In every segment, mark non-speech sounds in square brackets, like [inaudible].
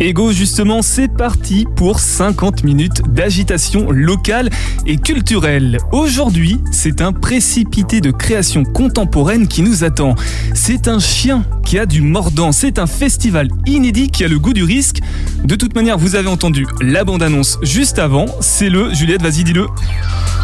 Ego, justement, c'est parti pour 50 minutes d'agitation locale et culturelle. Aujourd'hui, c'est un précipité de création contemporaine qui nous attend. C'est un chien qui a du mordant. C'est un festival inédit qui a le goût du risque. De toute manière, vous avez entendu la bande-annonce juste avant. C'est le, Juliette, vas-y, dis-le.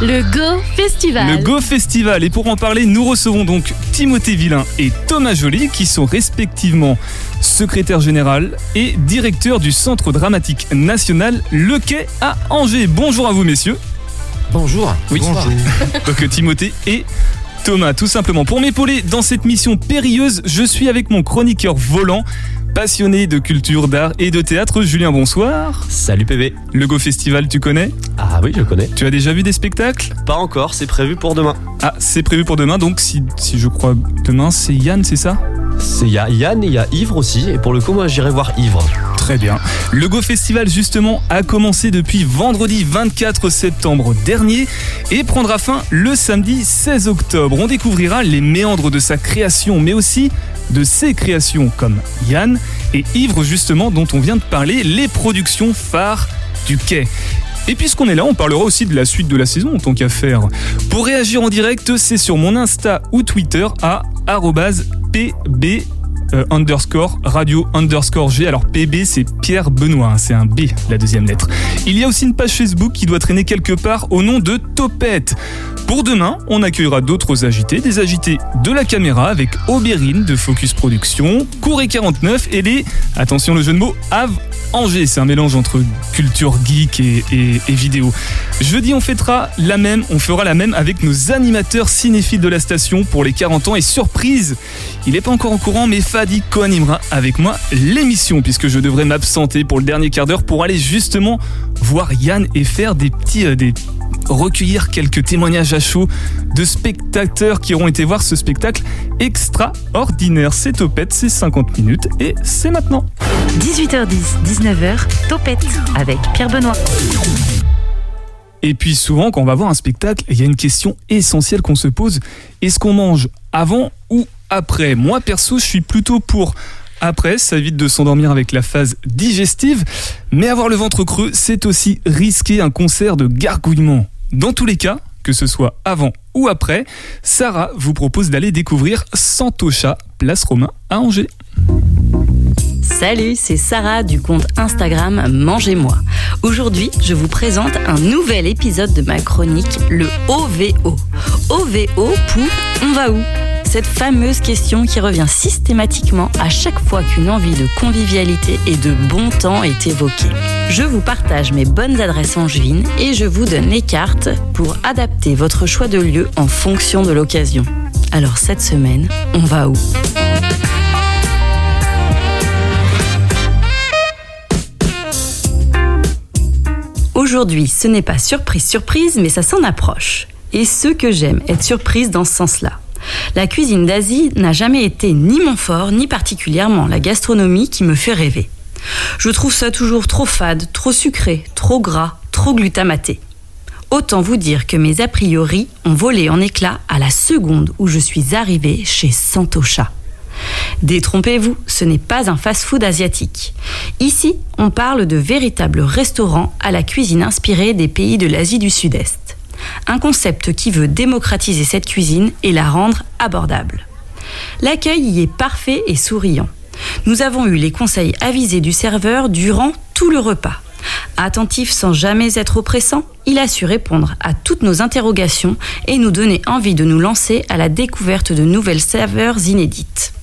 Le Go Festival. Le Go Festival. Et pour en parler, nous recevons donc Timothée Villain et Thomas Joly, qui sont respectivement secrétaire général et directeur du Centre dramatique national Le Quai à Angers. Bonjour à vous, messieurs. Bonjour. Oui, Bonjour. [laughs] donc Timothée et Thomas, tout simplement. Pour m'épauler dans cette mission périlleuse, je suis avec mon chroniqueur volant, passionné de culture, d'art et de théâtre, Julien, bonsoir. Salut PV. Le Go Festival, tu connais? Ah oui, je connais. Tu as déjà vu des spectacles? Pas encore, c'est prévu pour demain. Ah, c'est prévu pour demain, donc si, si je crois demain, c'est Yann, c'est ça? C'est il y a Yann et il y a Ivre aussi. Et pour le coup, moi, j'irai voir Ivre. Très bien. Le Go Festival, justement, a commencé depuis vendredi 24 septembre dernier et prendra fin le samedi 16 octobre. On découvrira les méandres de sa création, mais aussi de ses créations comme Yann et Ivre, justement, dont on vient de parler, les productions phares du quai. Et puisqu'on est là, on parlera aussi de la suite de la saison en tant qu'affaire. Pour réagir en direct, c'est sur mon Insta ou Twitter à pb euh, underscore radio underscore G. Alors PB c'est Pierre Benoît, hein, c'est un B la deuxième lettre. Il y a aussi une page Facebook qui doit traîner quelque part au nom de Topette. Pour demain, on accueillera d'autres agités, des agités de la caméra avec Aubérine de Focus Production, Couré 49 et les, attention le jeu de mots, Ave Angers. C'est un mélange entre culture geek et, et- et vidéo. Jeudi, on fêtera la même, on fera la même avec nos animateurs cinéphiles de la station pour les 40 ans et surprise, il n'est pas encore au courant, mais Fadi co-animera avec moi l'émission puisque je devrais m'absenter pour le dernier quart d'heure pour aller justement voir Yann et faire des petits, euh, des recueillir quelques témoignages à chaud de spectateurs qui auront été voir ce spectacle extraordinaire. C'est Topette, c'est 50 minutes et c'est maintenant. 18h10, 19h, Topette avec Pierre Benoît. Et puis souvent, quand on va voir un spectacle, il y a une question essentielle qu'on se pose. Est-ce qu'on mange avant après Moi, perso, je suis plutôt pour après, ça évite de s'endormir avec la phase digestive. Mais avoir le ventre creux, c'est aussi risquer un concert de gargouillement. Dans tous les cas, que ce soit avant ou après, Sarah vous propose d'aller découvrir Santocha, place Romain à Angers. Salut, c'est Sarah du compte Instagram Mangez-moi. Aujourd'hui, je vous présente un nouvel épisode de ma chronique, le OVO. OVO pour On va où? Cette fameuse question qui revient systématiquement à chaque fois qu'une envie de convivialité et de bon temps est évoquée. Je vous partage mes bonnes adresses angevines et je vous donne les cartes pour adapter votre choix de lieu en fonction de l'occasion. Alors cette semaine, on va où? Aujourd'hui, ce n'est pas surprise surprise, mais ça s'en approche. Et ce que j'aime, être surprise dans ce sens-là. La cuisine d'Asie n'a jamais été ni mon fort, ni particulièrement la gastronomie qui me fait rêver. Je trouve ça toujours trop fade, trop sucré, trop gras, trop glutamaté. Autant vous dire que mes a priori ont volé en éclats à la seconde où je suis arrivée chez Santocha. Détrompez-vous, ce n'est pas un fast-food asiatique. Ici, on parle de véritables restaurants à la cuisine inspirée des pays de l'Asie du Sud-Est. Un concept qui veut démocratiser cette cuisine et la rendre abordable. L'accueil y est parfait et souriant. Nous avons eu les conseils avisés du serveur durant tout le repas. Attentif sans jamais être oppressant, il a su répondre à toutes nos interrogations et nous donner envie de nous lancer à la découverte de nouvelles saveurs inédites.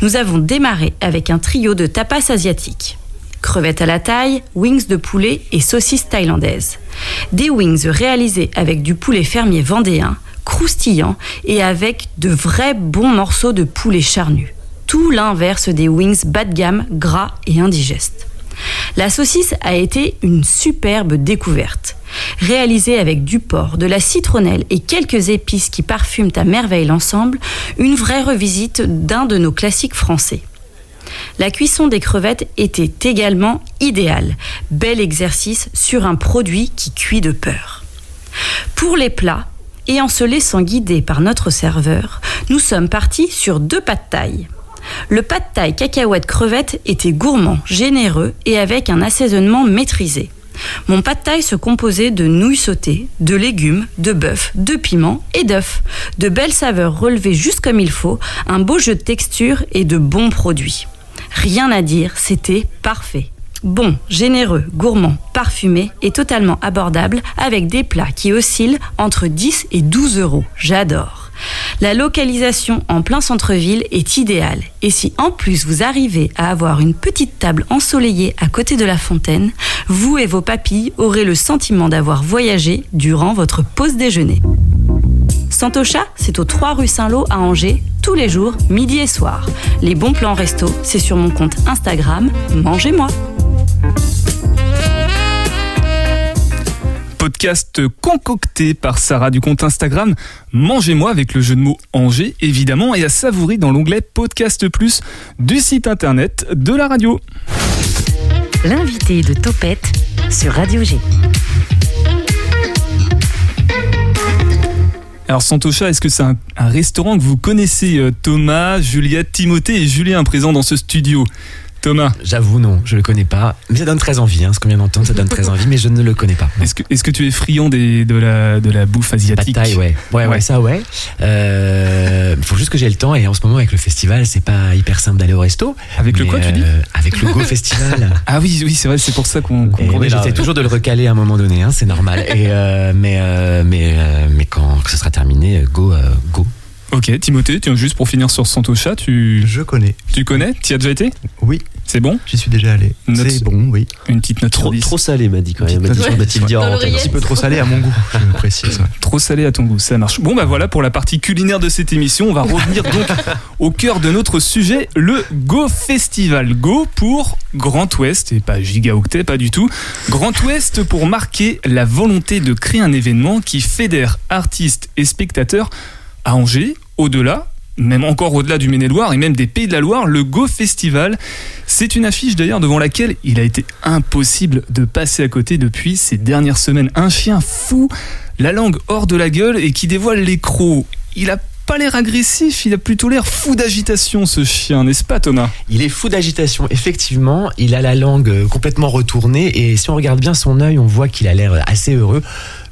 Nous avons démarré avec un trio de tapas asiatiques. Crevettes à la taille, wings de poulet et saucisses thaïlandaises. Des wings réalisés avec du poulet fermier vendéen, croustillant et avec de vrais bons morceaux de poulet charnu. Tout l'inverse des wings bas de gamme, gras et indigestes. La saucisse a été une superbe découverte. Réalisée avec du porc, de la citronnelle et quelques épices qui parfument à merveille l'ensemble, une vraie revisite d'un de nos classiques français. La cuisson des crevettes était également idéale. Bel exercice sur un produit qui cuit de peur. pour les plats, et en se laissant guider par notre serveur, nous sommes partis sur deux pas de taille. Le pas de taille cacahuète crevette était gourmand, généreux et avec un assaisonnement maîtrisé. Mon pas de taille se composait de nouilles sautées, de légumes, de bœuf, de piments et d'œufs. De belles saveurs relevées juste comme il faut, un beau jeu de texture et de bons produits. Rien à dire, c'était parfait. Bon, généreux, gourmand, parfumé et totalement abordable avec des plats qui oscillent entre 10 et 12 euros. J'adore. La localisation en plein centre-ville est idéale. Et si en plus vous arrivez à avoir une petite table ensoleillée à côté de la fontaine, vous et vos papilles aurez le sentiment d'avoir voyagé durant votre pause déjeuner. Santocha, c'est au 3 rue Saint-Lô à Angers, tous les jours, midi et soir. Les bons plans resto, c'est sur mon compte Instagram, mangez-moi. Podcast concocté par Sarah du compte Instagram Mangez-moi avec le jeu de mots Angers évidemment et à savourer dans l'onglet Podcast Plus du site internet de la radio. L'invité de Topette sur Radio G. Alors Santocha, est-ce que c'est un, un restaurant que vous connaissez euh, Thomas, Juliette, Timothée et Julien présents dans ce studio? Thomas, J'avoue, non, je le connais pas. Mais ça donne très envie, hein, ce qu'on vient d'entendre, ça donne très envie, mais je ne le connais pas. est-ce que, est-ce que tu es friand des, de, la, de la bouffe asiatique taille, ouais. Ouais, ouais, Ouais. ça, ouais. Euh, faut juste que j'ai le temps, et en ce moment, avec le festival, c'est pas hyper simple d'aller au resto. Avec le quoi, tu dis euh, Avec le Go [laughs] Festival. Ah oui, oui, c'est vrai, c'est pour ça qu'on oui, est là. j'essaie toujours de le recaler à un moment donné, hein, c'est normal. Et euh, mais euh, mais euh, mais quand ce sera terminé, go euh, go. Ok, Timothée, tiens, juste pour finir sur Santocha, tu, Je connais. tu connais? Tu y as déjà été? Oui, C'est bon j'y suis déjà allé. Note- C'est bon, oui. Une petite note Trop, 10. trop salé, m'a dit quand même. Ouais. Un petit peu trop salé à mon goût, je précise. ouais. [laughs] Trop salé à ton goût, ça marche. Bon bah voilà pour la partie culinaire de cette émission. On va revenir donc [laughs] au cœur de notre sujet, le Go Festival. Go pour Grand Ouest et pas gigaoctet, pas du tout. Grand Ouest pour marquer la volonté de créer un événement qui fédère artistes et spectateurs à Angers, au-delà. Même encore au-delà du Maine-et-Loire et même des Pays de la Loire, le Go Festival, c'est une affiche d'ailleurs devant laquelle il a été impossible de passer à côté depuis ces dernières semaines. Un chien fou la langue hors de la gueule et qui dévoile les crocs. Il a pas l'air agressif, il a plutôt l'air fou d'agitation ce chien, n'est-ce pas Thomas? Il est fou d'agitation, effectivement. Il a la langue complètement retournée et si on regarde bien son œil, on voit qu'il a l'air assez heureux.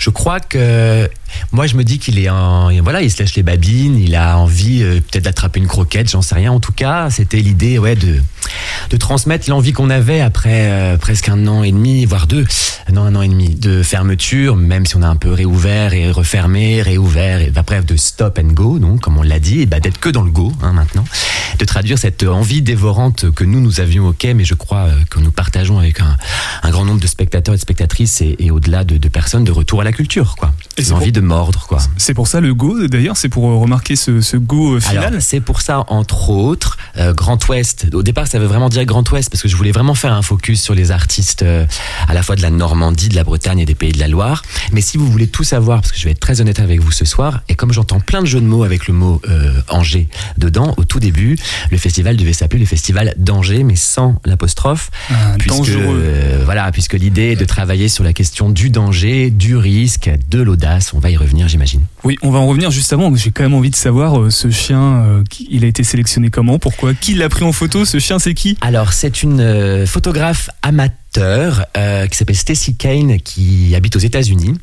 Je crois que moi, je me dis qu'il est en voilà, il se lèche les babines, il a envie euh, peut-être d'attraper une croquette, j'en sais rien. En tout cas, c'était l'idée, ouais, de de transmettre l'envie qu'on avait après euh, presque un an et demi, voire deux, non un an et demi de fermeture, même si on a un peu réouvert et refermé, réouvert, et bah, bref de stop and go, donc comme on l'a dit, bah, d'être que dans le go hein, maintenant, de traduire cette envie dévorante que nous nous avions quai, mais je crois euh, que nous partageons avec un, grand nombre de spectateurs et de spectatrices et, et au-delà de, de personnes de retour à la culture, quoi. Une envie de mordre, quoi. C'est pour ça le go d'ailleurs, c'est pour euh, remarquer ce, ce go euh, final. C'est pour ça, entre autres, euh, Grand Ouest. Au départ, ça veut vraiment dire Grand Ouest parce que je voulais vraiment faire un focus sur les artistes euh, à la fois de la Normandie, de la Bretagne et des Pays de la Loire. Mais si vous voulez tout savoir, parce que je vais être très honnête avec vous ce soir, et comme j'entends plein de jeux de mots avec le mot euh, Angers dedans, au tout début, le festival devait s'appeler le festival d'Angers, mais sans l'apostrophe. Un Puisque, dangereux. voilà, puisque l'idée est de travailler sur la question du danger, du risque, de l'audace. On va y revenir, j'imagine. Oui, on va en revenir juste avant. J'ai quand même envie de savoir euh, ce chien, euh, qui- il a été sélectionné comment, pourquoi, qui l'a pris en photo, ce chien c'est qui? Alors, c'est une euh, photographe amateur qui s'appelle Stacy Kane qui habite aux États-Unis.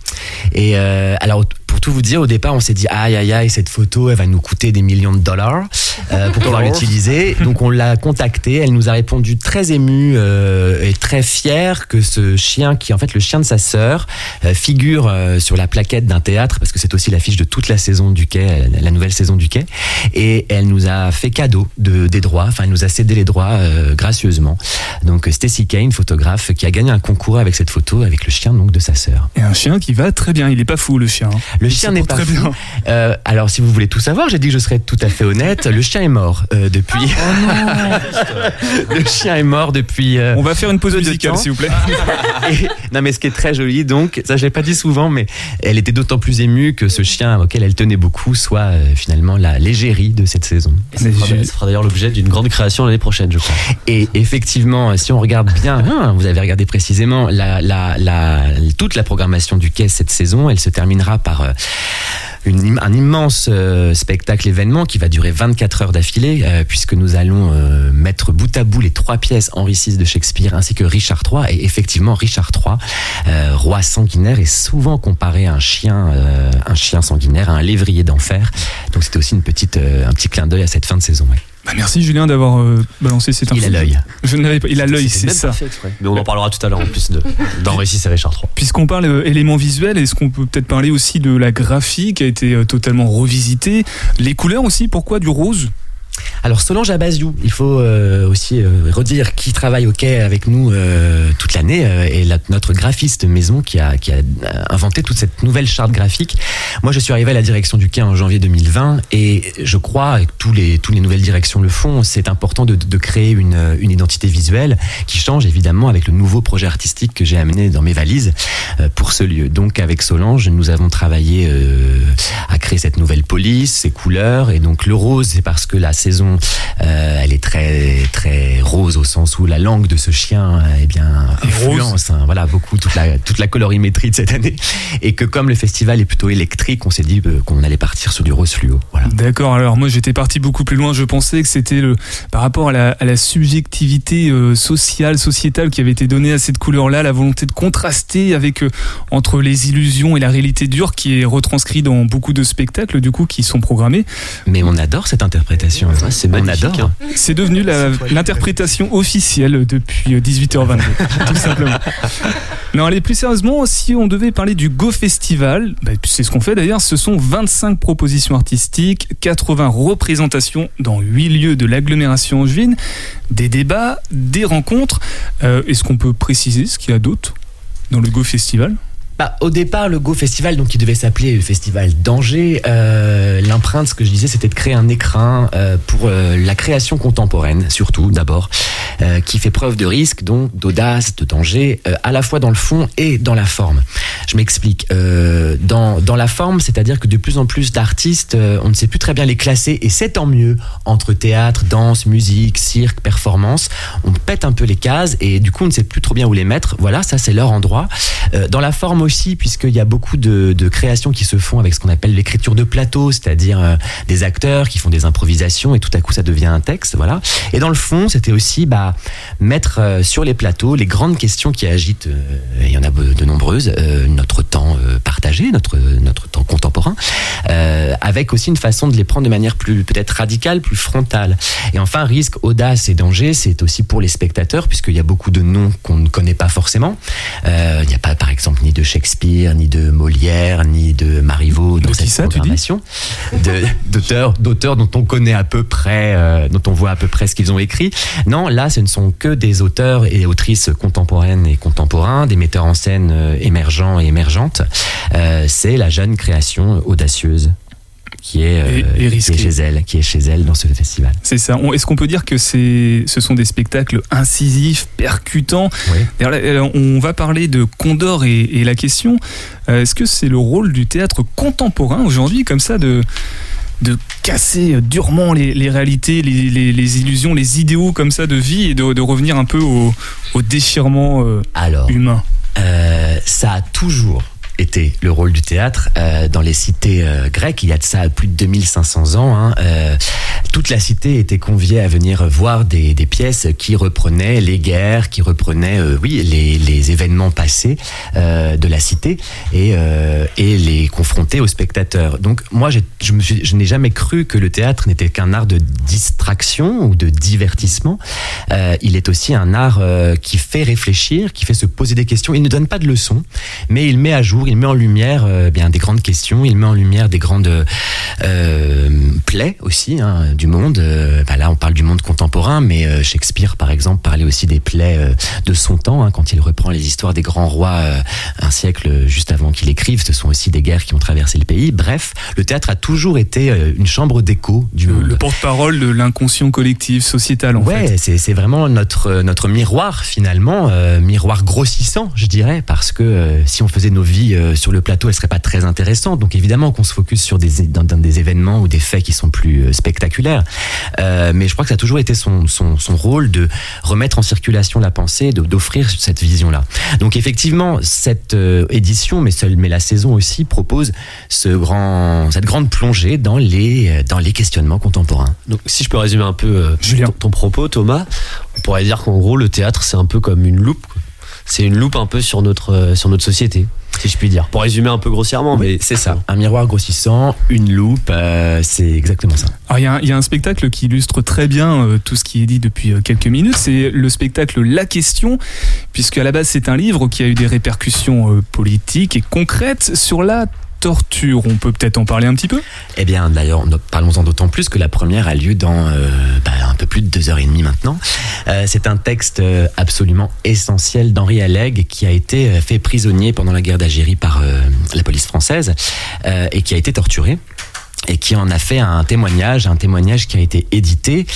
Et euh, alors, pour tout vous dire, au départ, on s'est dit aïe aïe aïe, cette photo, elle va nous coûter des millions de dollars euh, pour pouvoir l'utiliser. Donc, on l'a contactée. Elle nous a répondu très émue euh, et très fière que ce chien, qui est en fait le chien de sa sœur, euh, figure sur la plaquette d'un théâtre parce que c'est aussi l'affiche de toute la saison du quai, la nouvelle saison du quai. Et elle nous a fait cadeau de, des droits. Enfin, elle nous a cédé les droits gracieusement. Donc Stacy Kane, photographe, qui a gagné un concours avec cette photo avec le chien donc de sa sœur. Et un chien qui va très bien, il est pas fou le chien. hein. Le chien n'est pas très fou. bien. Euh, alors si vous voulez tout savoir, j'ai dit que je serais tout à fait honnête. Le chien est mort euh, depuis. [laughs] le chien est mort depuis. euh, On va faire une pause musicale s'il vous plaît. [laughs] Et- non mais ce qui est très joli donc ça je l'ai pas dit souvent mais elle était d'autant plus émue que ce chien auquel elle tenait beaucoup soit euh, finalement la l'égérie de cette saison. Ça fera, ça fera d'ailleurs l'objet d'une grande création l'année prochaine, je crois. Et effectivement, si on regarde bien, [laughs] hein, vous avez regardé précisément la, la, la, toute la programmation du Quai cette saison. Elle se terminera par euh, un immense euh, spectacle événement qui va durer 24 heures d'affilée, euh, puisque nous allons euh, mettre bout à bout les trois pièces Henri VI de Shakespeare ainsi que Richard III. Et effectivement, Richard III, roi sanguinaire, est souvent comparé à un chien, chien sanguinaire, à un lévrier d'enfer. Donc c'était aussi une petite, un petit clin d'œil à cette fin de saison. Bah, merci Julien d'avoir euh, balancé cette info. Il a l'œil. Je n'avais pas. Il a l'œil, c'est ça. Mais on en parlera tout à l'heure en plus de d'Henri VI et Richard III. Puisqu'on parle euh, éléments visuels, est-ce qu'on peut peut-être parler aussi de la graphie qui a été euh, totalement revisitée? Les couleurs aussi, pourquoi du rose? Alors Solange Abaziou, il faut euh, aussi euh, redire qui travaille au quai avec nous euh, toute l'année et notre graphiste maison qui a, inventé toute cette nouvelle charte graphique. Moi je suis arrivé à la direction du quai en janvier 2020 et je crois, et tous les, toutes les nouvelles directions le font, c'est important de, créer une, une identité visuelle qui change évidemment avec le nouveau projet artistique que j'ai amené dans mes valises pour ce lieu. Donc avec Solange, nous avons travaillé à créer cette nouvelle police, ces couleurs et donc le rose c'est parce que la saison euh, elle est très très rose au sens où la langue de ce chien eh bien influence hein, voilà beaucoup toute la toute la colorimétrie de cette année et que comme le festival est plutôt électrique, on s'est dit euh, qu'on allait partir sur du rose fluo. Voilà. D'accord, alors moi j'étais parti beaucoup plus loin, je pensais que c'était le par rapport à la, à la subjectivité euh, sociale, sociétale qui avait été donnée à cette couleur-là, la volonté de contraster avec euh, entre les illusions et la réalité dure qui est retranscrit dans beaucoup de spectacles du coup qui sont programmés. Mais on adore cette interprétation. Ouais, c'est on magnifique, adore. hein. C'est devenu l'interprétation officielle depuis euh, 18h22, [laughs] tout simplement. Non, allez, plus sérieusement, si on devait parler du Go Festival, bah, c'est ce qu'on fait d'ailleurs, ce sont 25 propositions artistiques, 80 représentations dans 8 lieux de l'agglomération angevine, des débats, des rencontres. Euh, Est-ce qu'on peut préciser ce qu'il y a d'autre dans le Go Festival? Bah, au départ, le Go Festival, donc qui devait s'appeler le Festival d'Angers, euh, l'empreinte, ce que je disais, c'était de créer un écrin euh, pour euh, la création contemporaine, surtout d'abord, euh, qui fait preuve de risque, donc d'audace, de danger, euh, à la fois dans le fond et dans la forme. Je m'explique. Euh, dans, dans la forme, c'est-à-dire que de plus en plus d'artistes, on ne sait plus très bien les classer, et c'est tant mieux entre théâtre, danse, musique, cirque, performance. On pète un peu les cases, et du coup, on ne sait plus trop bien où les mettre. Voilà, ça c'est leur endroit. Dans la forme puisqu'il y a beaucoup de, créations qui se font avec ce qu'on appelle l'écriture de plateau, c'est-à-dire euh, des acteurs qui font des improvisations et tout à coup ça devient un texte, voilà. Et dans le fond, c'était aussi bah, mettre euh, sur les plateaux les grandes questions qui agitent, euh, il y en a de nombreuses, notre temps partagé, notre, notre temps contemporain, avec aussi une façon de les prendre de manière plus peut-être radicale, plus frontale. Et enfin, risque, audace et danger, c'est aussi pour les spectateurs, puisqu'il y a beaucoup de noms qu'on ne connaît pas forcément. Il n'y a pas, par exemple, ni de Shakespeare, ni de Molière, ni de Marivaux dans De cette ça, programmation. D'auteurs, d'auteurs dont on connaît à peu près, euh, dont on voit à peu près ce qu'ils ont écrit. Non, là, ce ne sont que des auteurs et autrices contemporaines et contemporains, des metteurs en scène euh, émergents et émergentes. Euh, c'est la jeune création audacieuse qui est, euh, Et- et qui est risquée. chez elle, qui est chez elle dans ce festival. C'est ça. Est-ce qu'on peut dire que c'est, ce sont des spectacles incisifs, percutants? Oui. Là, On va parler de Condor et, et la question, euh, est-ce que c'est le rôle du théâtre contemporain aujourd'hui, comme ça, de, de casser durement les, les réalités, les, les- les illusions, les idéaux comme ça de vie et de, de revenir un peu au, au déchirement euh, Alors, humain? Euh, ça a toujours été le rôle du théâtre euh, dans les cités euh, grecques. Il y a de ça plus de 2500 ans. hein. Euh, toute la cité était conviée à venir voir des, pièces qui reprenaient les guerres, qui reprenaient, euh, oui, les, événements passés de la cité et, les confronter aux spectateurs. Donc moi, je, n'ai jamais cru que le théâtre n'était qu'un art de distraction ou de divertissement. Il est aussi un art qui fait réfléchir, qui fait se poser des questions. Il ne donne pas de leçons, mais il met à jour, il met en lumière euh, bien des grandes questions, il met en lumière des grandes euh, plaies aussi hein, du monde. Euh, bah là, on parle du monde contemporain, mais Shakespeare, par exemple, parlait aussi des plaies de son temps hein, quand il reprend les histoires des grands rois un siècle juste avant qu'il écrive. Ce sont aussi des guerres qui ont traversé le pays. Bref, le théâtre a toujours été une chambre d'écho du le, monde. le porte-parole de l'inconscient collectif, sociétal en ouais, fait. c'est c'est vraiment notre notre miroir finalement, miroir grossissant, je dirais, parce que si on faisait nos vies euh, sur le plateau, elle serait pas très intéressante. Donc évidemment qu'on se focus sur des, dans, dans des événements ou des faits qui sont plus euh, spectaculaires. Euh, mais je crois que ça a toujours été son, son, son rôle de remettre en circulation la pensée, de- d'offrir cette vision-là. Donc effectivement, cette euh, édition, mais, seule, mais la saison aussi, propose ce grand, cette grande plongée dans les, euh, dans les questionnements contemporains. Donc, si je peux résumer un peu euh, Julien. ton, ton propos, Thomas, on pourrait dire qu'en gros, le théâtre, c'est un peu comme une loupe. quoi. C'est une loupe un peu sur notre, euh, sur notre société, si je puis dire. Pour résumer un peu grossièrement, mais C'est ça. Un miroir grossissant, une loupe, euh, c'est exactement ça. Alors, il y, a un- il y a un spectacle qui illustre très bien euh, tout ce qui est dit depuis euh, quelques minutes. C'est le spectacle La Question, puisque à la base c'est un livre qui a eu des répercussions euh, politiques et concrètes sur la torture. On peut peut-être en parler un petit peu? Eh bien, d'ailleurs, parlons-en d'autant plus que la première a lieu dans euh, bah, un peu plus de deux heures et demie maintenant. Euh, c'est un texte euh, absolument essentiel d'Henri Alleg qui a été fait prisonnier pendant la guerre d'Algérie par la police française et qui a été torturé et qui en a fait un témoignage, un témoignage qui a été édité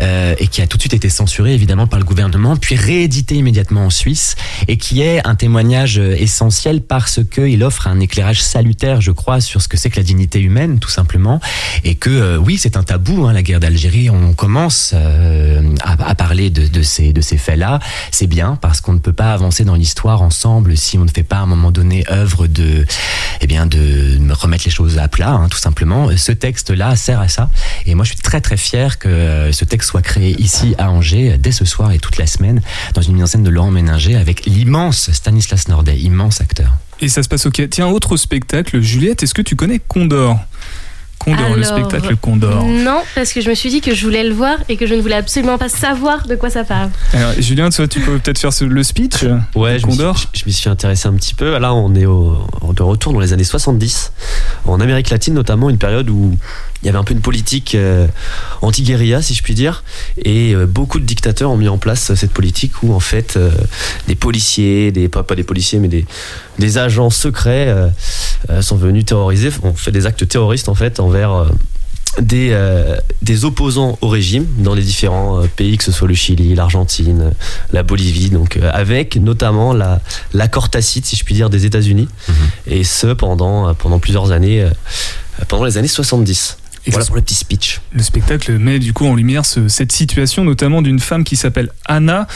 euh, et qui a tout de suite été censuré évidemment par le gouvernement, puis réédité immédiatement en Suisse et qui est un témoignage euh, essentiel parce qu'il offre un éclairage salutaire, je crois, sur ce que c'est que la dignité humaine, tout simplement, et que euh, oui, c'est un tabou, hein, la guerre d'Algérie. On commence euh, à, à parler de, de ces de ces faits-là. C'est bien parce qu'on ne peut pas avancer dans l'histoire ensemble si on ne fait pas à un moment donné œuvre de, eh bien, de remettre les choses à plat, hein, tout simplement. Ce texte-là sert à ça, et moi je suis très très fier que euh, ce texte soit créé ici à Angers dès ce soir et toute la semaine dans une mise en scène de Laurent Méninger avec l'immense Stanislas Nordet, immense acteur. Et ça se passe au. Tiens, autre spectacle. Juliette, est-ce que tu connais Condor? Condor, le spectacle Condor. Non, parce que je me suis dit que je voulais le voir et que je ne voulais absolument pas savoir de quoi ça parle. Alors, Julien, toi, tu peux peut-être faire le speech Ouais, de je me, suis, Condor je- je m'y suis intéressé un petit peu. Là, on est au, de retour dans les années 70, en Amérique latine notamment, une période où il y avait un peu une politique euh, anti-guérilla, si je puis dire, et euh, beaucoup de dictateurs ont mis en place cette politique où en fait euh, des policiers, des pas, pas des policiers, mais des, des agents secrets euh, euh, sont venus terroriser, ont fait des actes terroristes en fait envers euh, des, euh, des opposants au régime dans les différents euh, pays, que ce soit le Chili, l'Argentine, euh, la Bolivie, donc avec notamment la, l'accord tacite, si je puis dire, des États-Unis, et ce pendant, pendant plusieurs années, pendant les années 70. Et voilà pour le petit speech. Le spectacle met du coup en lumière ce- cette situation, notamment d'une femme qui s'appelle Anna.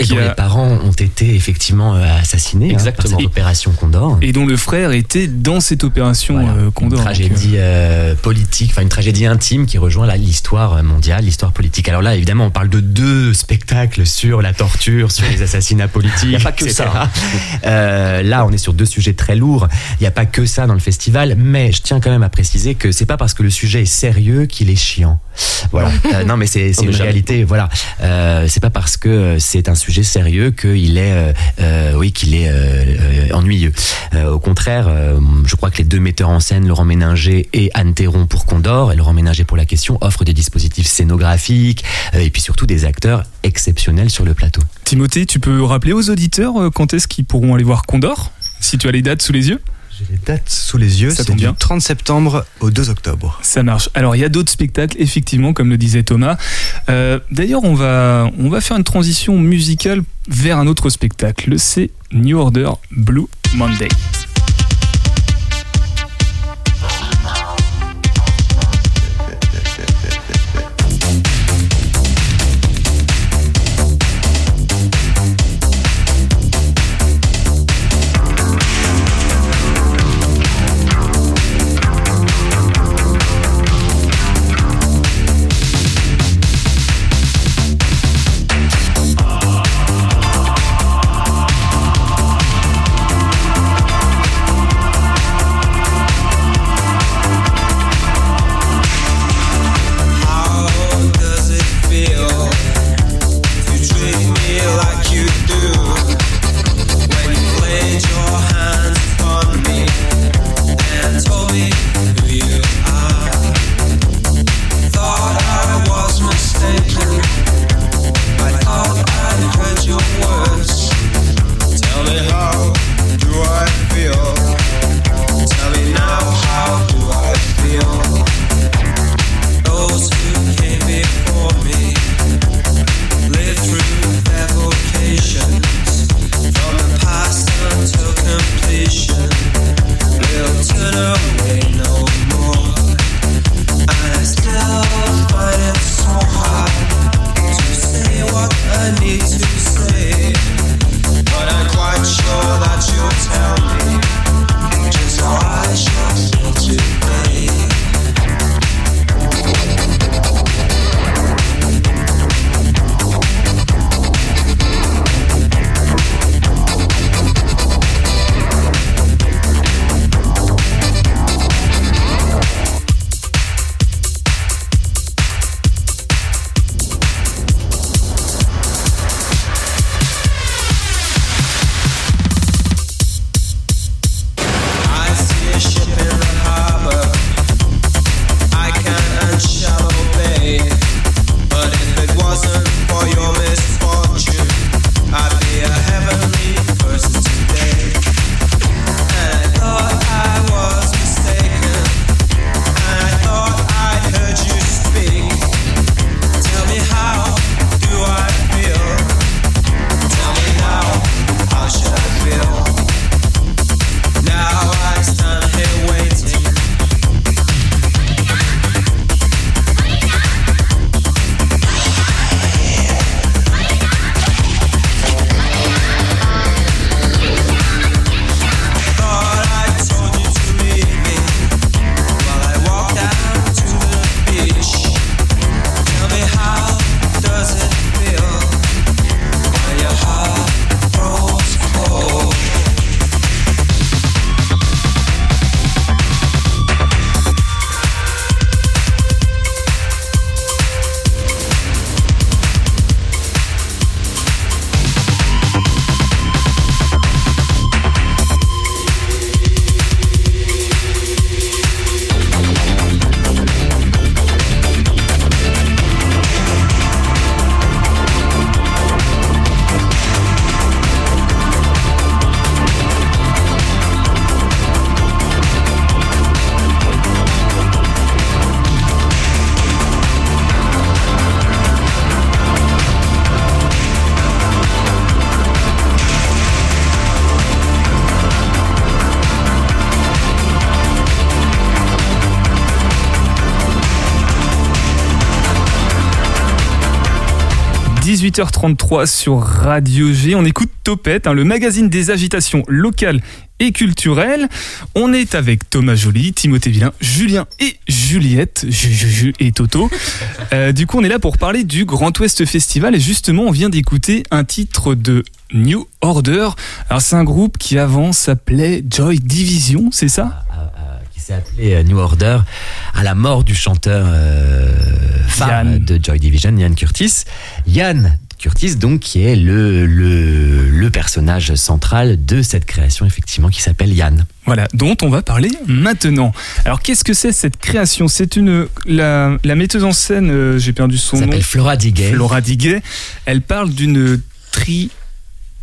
Et dont a- les parents ont été effectivement euh, assassinés hein, Exactement. par cette opération Condor. et dont le frère était dans cette opération Voilà, euh, Condor. Une tragédie euh, politique, enfin une tragédie intime qui rejoint là, l'histoire mondiale, l'histoire politique. Alors là, évidemment, on parle de deux spectacles sur la torture, sur les assassinats politiques. [laughs] Il y a pas que etc. ça, hein. Euh, là, on est sur deux sujets très lourds. Il n'y a pas que ça dans le festival, mais je tiens quand même à préciser que c'est pas parce que le sujet est sérieux qu'il est chiant. Voilà. [laughs] Euh, non, mais c'est une réalité. Voilà. Euh, c'est pas parce que c'est un sujet sérieux qu'il est, euh, euh, oui, qu'il est euh, ennuyeux. Au contraire, je crois que les deux metteurs en scène, Laurent Méninger et Anne Théron pour Condor, et Laurent Méninger pour la question, offrent des dispositifs scénographiques et puis surtout des acteurs exceptionnels sur le plateau. Timothée, tu peux rappeler aux auditeurs quand est-ce qu'ils pourront aller voir Condor? Si tu as les dates sous les yeux J'ai les dates sous les yeux. Ça du bien. 30 septembre au 2 octobre. Ça marche. Alors il y a d'autres spectacles, effectivement, comme le disait Thomas. Euh, D'ailleurs, on va, on va faire une transition musicale vers un autre spectacle. C'est New Order Blue Monday. 18h33 sur Radio G. On écoute Topette, hein, le magazine des agitations locales et culturelles. On est avec Thomas Joly, Timothée Villain, Julien et Juliette, Juju et Toto. Euh, du coup, on est là pour parler du Grand Ouest Festival et justement, on vient d'écouter un titre de New Order. Alors, c'est un groupe qui avant s'appelait Joy Division, c'est ça? Qui s'est appelé euh, New Order à la mort du chanteur euh, Yann. de Joy Division, Yann Curtis. Yann Curtis, donc, qui est le, le, le personnage central de cette création, effectivement, qui s'appelle Yann. Voilà, dont on va parler maintenant. Alors, qu'est-ce que c'est cette création? C'est une la, la metteuse en scène, euh, j'ai perdu son nom, s'appelle Flora Diguet. Flora Diguet. Elle parle d'une tri,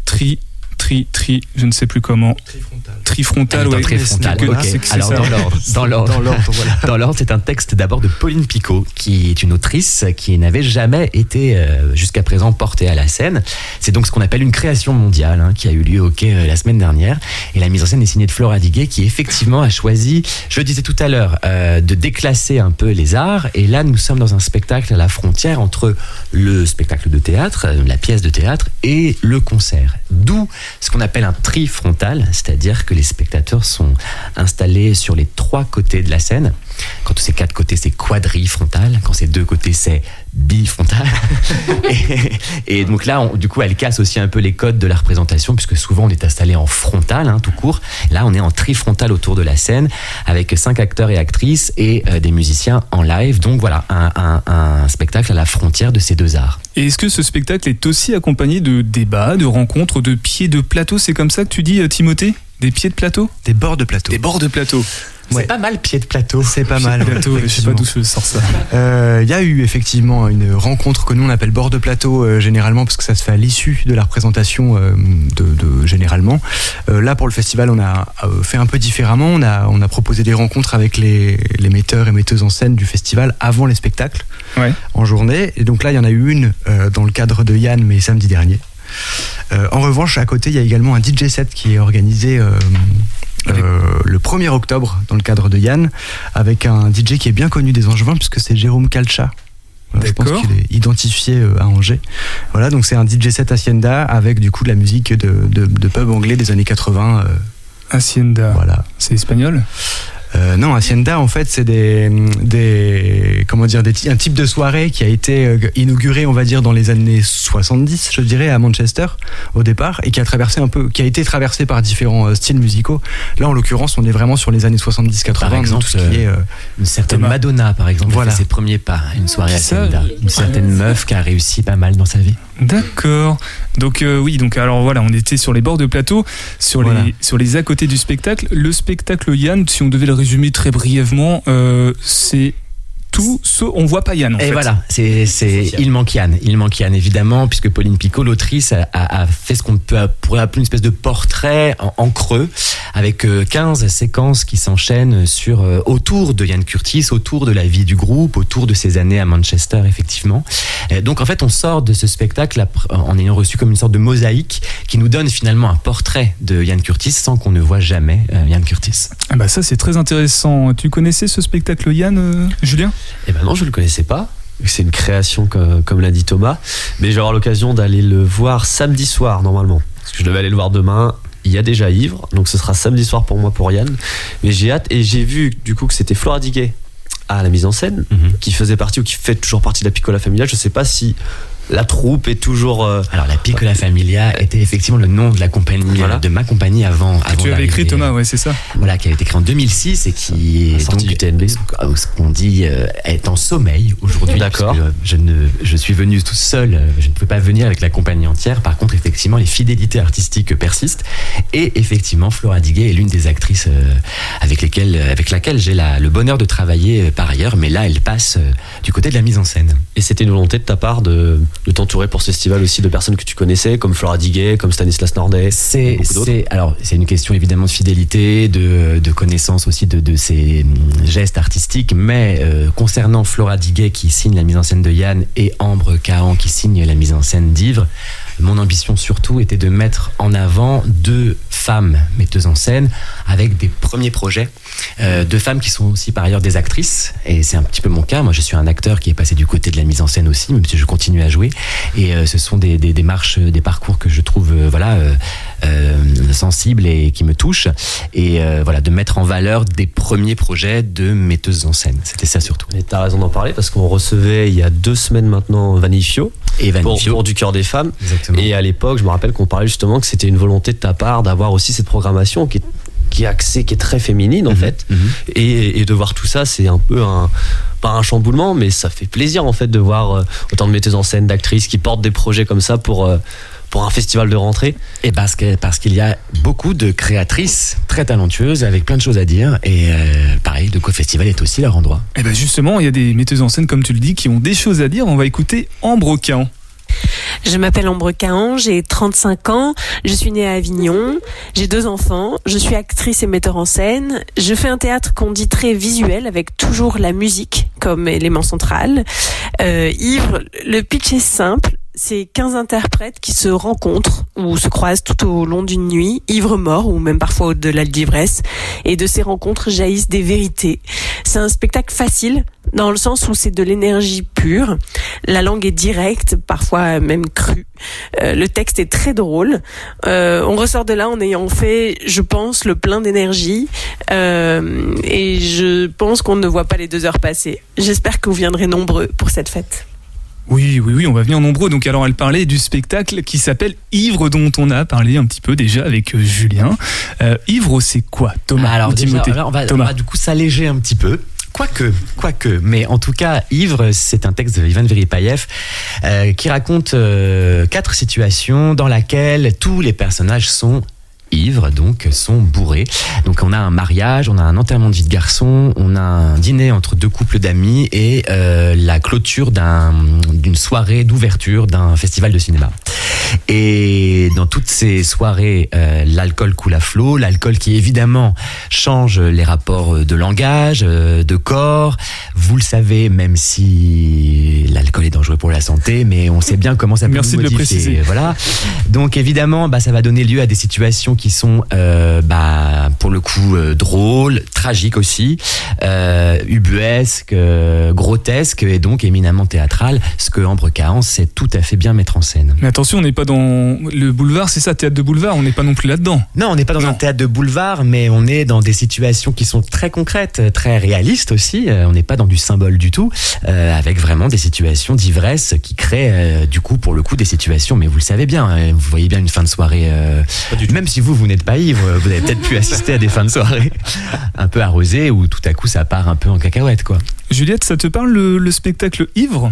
tri, tri, tri, je ne sais plus comment. Trifrontale. Elle est en ouais. trifrontale, Qu'est-ce que ok. c'est que c'est Alors dans l'ordre, [laughs] dans l'ordre, Dans l'ordre, voilà. [laughs] Dans l'ordre, c'est un texte d'abord de Pauline Picot, qui est une autrice qui n'avait jamais été euh, jusqu'à présent portée à la scène. C'est donc ce qu'on appelle une création mondiale, hein, qui a eu lieu au Quai euh, la semaine dernière. Et la mise en scène est signée de Flora Diguet, qui effectivement a choisi, je le disais tout à l'heure, euh, de déclasser un peu les arts. Et là, nous sommes dans un spectacle à la frontière entre le spectacle de théâtre, la pièce de théâtre, et le concert. D'où ce qu'on appelle un trifrontal, c'est-à-dire que les spectateurs sont installés sur les trois côtés de la scène. Quand c'est quatre côtés, c'est quadrifrontal. Quand c'est deux côtés, c'est bifrontal. [laughs] et, et donc là, on- du coup, elle casse aussi un peu les codes de la représentation, puisque souvent on est installé en frontal, hein, tout court. Là, on est en trifrontal autour de la scène, avec cinq acteurs et actrices et euh, des musiciens en live. Donc voilà, un, un- un spectacle à la frontière de ces deux arts. Et est-ce que ce spectacle est aussi accompagné de débats, de rencontres, de pieds de plateau? C'est comme ça que tu dis, euh, Timothée? Des pieds de plateau? Des bords de plateau. Des bords de plateau. Ouais. C'est pas mal pied de plateau. C'est pas mal. Plateau, je sais pas d'où je sors ça. Euh, Il y a eu effectivement une rencontre que nous on appelle bord de plateau euh, généralement parce que ça se fait à l'issue de la représentation euh, de, de- généralement. Euh, là pour le festival on a euh, fait un peu différemment. On a on a proposé des rencontres avec les, les metteurs et metteuses en scène du festival avant les spectacles Ouais. en journée. Et donc là il y en a eu une euh, dans le cadre de Yann mais samedi dernier. Euh, en revanche à côté il y a également un DJ set qui est organisé. Euh, le 1er octobre dans le cadre de Yann avec un DJ qui est bien connu des Angevins puisque c'est Jérôme Calcha. Voilà, je pense qu'il est identifié euh, à Angers. Voilà, donc c'est un DJ set Hacienda avec du coup de la musique de, de, de pub anglais des années 80. euh, Hacienda. voilà. C'est espagnol? Euh, non, Hacienda en fait c'est des, des comment dire des, un type de soirée qui a été euh, inauguré on va dire dans les années 70 je dirais à Manchester au départ et qui a traversé un peu qui a été traversé par différents euh, styles musicaux. Là en l'occurrence on est vraiment sur les années 70-80 Par exemple, tout ce qui est euh, Une certaine Thomas. Madonna, par exemple, Voilà. a fait ses premiers pas à une soirée Hacienda. Une certaine meuf qui a réussi pas mal dans sa vie. D'accord. Donc euh, oui, donc alors voilà, on était sur les bords de plateau, sur Voilà. les sur les à côté du spectacle. Le spectacle Yann, si on devait le résumer très brièvement, euh, c'est tout sauf on voit pas Yann en Et fait. voilà, c'est, c'est, il manque Yann, il manque Yann évidemment, puisque Pauline Picot, l'autrice, a, a- a fait ce qu'on peut pourrait appeler une espèce de portrait en, en creux, avec euh, 15 séquences qui s'enchaînent sur euh, autour de Yann Curtis, autour de la vie du groupe, autour de ses années à Manchester, effectivement. Euh, donc en fait, on sort de ce spectacle en ayant reçu comme une sorte de mosaïque qui nous donne finalement un portrait de Yann Curtis sans qu'on ne voit jamais euh, Yann Curtis. Ah bah ça c'est très intéressant. Tu connaissais ce spectacle Yann, euh, Julien? Eh ben non, je le connaissais pas. C'est une création comme, comme l'a dit Thomas, mais je vais avoir l'occasion d'aller le voir samedi soir normalement. Parce que je devais aller le voir demain. Il y a déjà Ivre, donc ce sera samedi soir pour moi pour Yann. Mais j'ai hâte et j'ai vu du coup que c'était Flora Diguet à la mise en scène, qui faisait partie ou qui fait toujours partie de la Piccola Familia. Je sais pas si la troupe est toujours. euh, Alors la Piccola Familia était effectivement le nom de la compagnie, Voilà. de ma compagnie avant. Que avant tu avais écrit Thomas, ouais c'est ça. Voilà, qui a été créé en 2006 et qui est sortie donc, du TNB. euh, ce qu'on dit euh, est en sommeil aujourd'hui. D'accord. euh, Je ne, je suis venu tout seul, euh, je ne peux pas venir avec la compagnie entière. Par contre, effectivement, les fidélités artistiques persistent. Et effectivement, Flora Diguet est l'une des actrices euh, avec lesquelles, avec laquelle j'ai la- le bonheur de travailler euh, par ailleurs. Mais là, elle passe euh, du côté de la mise en scène. Et c'était une volonté de ta part de, de t'entourer pour ce festival aussi de personnes que tu connaissais, comme Flora Diguet, comme Stanislas Nordet. C'est, alors, c'est une question évidemment de fidélité, de, de connaissance aussi de, de ces hum, gestes artistiques, mais euh, concernant Flora Diguet qui signe la mise en scène de Yann et Ambre Cahan qui signe la mise en scène d'Ivre, mon ambition surtout était de mettre en avant deux femmes metteuses en scène avec des premiers projets. Euh, deux femmes qui sont aussi par ailleurs des actrices, et c'est un petit peu mon cas. Moi, je suis un acteur qui est passé du côté de la mise en scène aussi, même si je continue à jouer. Et euh, ce sont des, des, des, parcours que je trouve euh, voilà sensibles et qui me touchent. Et voilà, de mettre en valeur des premiers projets de metteuses en scène. C'était ça surtout. Et t'as raison d'en parler parce qu'on recevait il y a deux semaines maintenant Vanifio. Et Pour, du cœur des femmes. Exactement. Et à l'époque, je me rappelle qu'on parlait justement que c'était une volonté de ta part d'avoir aussi cette programmation qui est, qui est axée, qui est très féminine en Mhm, fait. mhm. Et, et de voir tout ça, c'est un peu un pas un chamboulement, mais ça fait plaisir en fait de voir euh, autant de metteuses en scène, d'actrices qui portent des projets comme ça pour euh, pour un festival de rentrée. Et parce que parce qu'il y a beaucoup de créatrices très talentueuses avec plein de choses à dire. Et euh, pareil, le Co-Festival est aussi leur endroit. Et ben justement, il y a des metteuses en scène, comme tu le dis, qui ont des choses à dire. On va écouter Ambre Caen. Je m'appelle Ambre Cahan, j'ai 35 ans, je suis née à Avignon, j'ai deux enfants, je suis actrice et metteur en scène, je fais un théâtre qu'on dit très visuel avec toujours la musique comme élément central. Euh, Ivre, le pitch est simple, c'est 15 interprètes qui se rencontrent ou se croisent tout au long d'une nuit, ivres morts ou même parfois au-delà de l'ivresse, et de ces rencontres jaillissent des vérités. C'est un spectacle facile dans le sens où c'est de l'énergie pure. La langue est directe, parfois même crue. Euh, le texte est très drôle. Euh, on ressort de là en ayant fait, je pense, le plein d'énergie. Euh, et je pense qu'on ne voit pas les deux heures passer. J'espère que vous viendrez nombreux pour cette fête. Oui, oui, oui, on va venir nombreux. Donc alors, elle parlait du spectacle qui s'appelle Ivre, dont on a parlé un petit peu déjà avec euh, Julien. Euh, Ivre, c'est quoi, Thomas? Alors déjà, on, va, on Thomas. va du coup s'alléger un petit peu. Quoique, quoique, mais en tout cas, Ivre, c'est un texte de Ivan Veripayev euh, qui raconte euh, quatre situations dans lesquelles tous les personnages sont ivres, donc sont bourrés. Donc on a un mariage, on a un enterrement de vie de garçon, on a un dîner entre deux couples d'amis et euh, la clôture d'un- d'une soirée d'ouverture d'un festival de cinéma. Et dans toutes ces soirées, euh, l'alcool coule à flot, l'alcool qui évidemment change les rapports de langage, euh, de corps. Vous le savez, même si l'alcool est dangereux pour la santé, mais on sait bien comment ça peut Merci nous de le préciser. Voilà. Donc évidemment, bah, ça va donner lieu à des situations qui sont, euh, bah, pour le coup, euh, drôles, tragiques aussi, euh, ubuesques, euh, grotesques et donc éminemment théâtrales. Ce que Ambre Cahan sait tout à fait bien mettre en scène. Mais attention, on n'est pas dans le boulevard, c'est ça, théâtre de boulevard, on n'est pas non plus là-dedans. Non, on n'est pas dans Non. un théâtre de boulevard, mais on est dans des situations qui sont très concrètes, très réalistes aussi. Euh, on n'est pas dans du symbole du tout, euh, avec vraiment des situations d'ivresse qui créent, euh, du coup, pour le coup, des situations. Mais vous le savez bien, hein, vous voyez bien une fin de soirée. euh, même si vous, vous n'êtes pas ivre, vous avez peut-être pu assister à des fins de soirée un peu arrosées où tout à coup ça part un peu en cacahuète, quoi. Juliette, ça te parle le, le spectacle Ivre?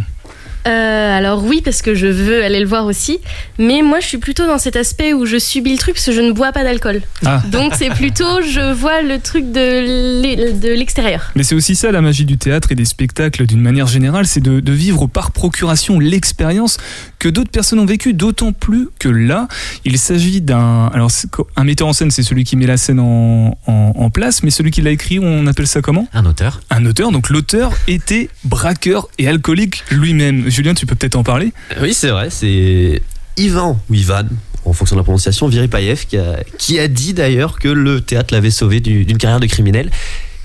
Euh, alors oui, parce que je veux aller le voir aussi. Mais moi, je suis plutôt dans cet aspect où je subis le truc parce que je ne bois pas d'alcool. Ah. Donc c'est plutôt, je vois le truc de l'e- de l'extérieur. Mais c'est aussi ça la magie du théâtre et des spectacles d'une manière générale, c'est de, de vivre par procuration l'expérience que d'autres personnes ont vécue, d'autant plus que là, il s'agit d'un... Alors un metteur en scène, c'est celui qui met la scène en, en- en place, mais celui qui l'a écrit, on appelle ça comment? Un auteur. Un auteur, donc l'auteur était braqueur et alcoolique lui-même. Julien, tu peux peut-être en parler Oui, c'est vrai, c'est Ivan ou Ivan, en fonction de la prononciation, Viripayev, qui a, qui a dit d'ailleurs que le théâtre l'avait sauvé du- d'une carrière de criminel.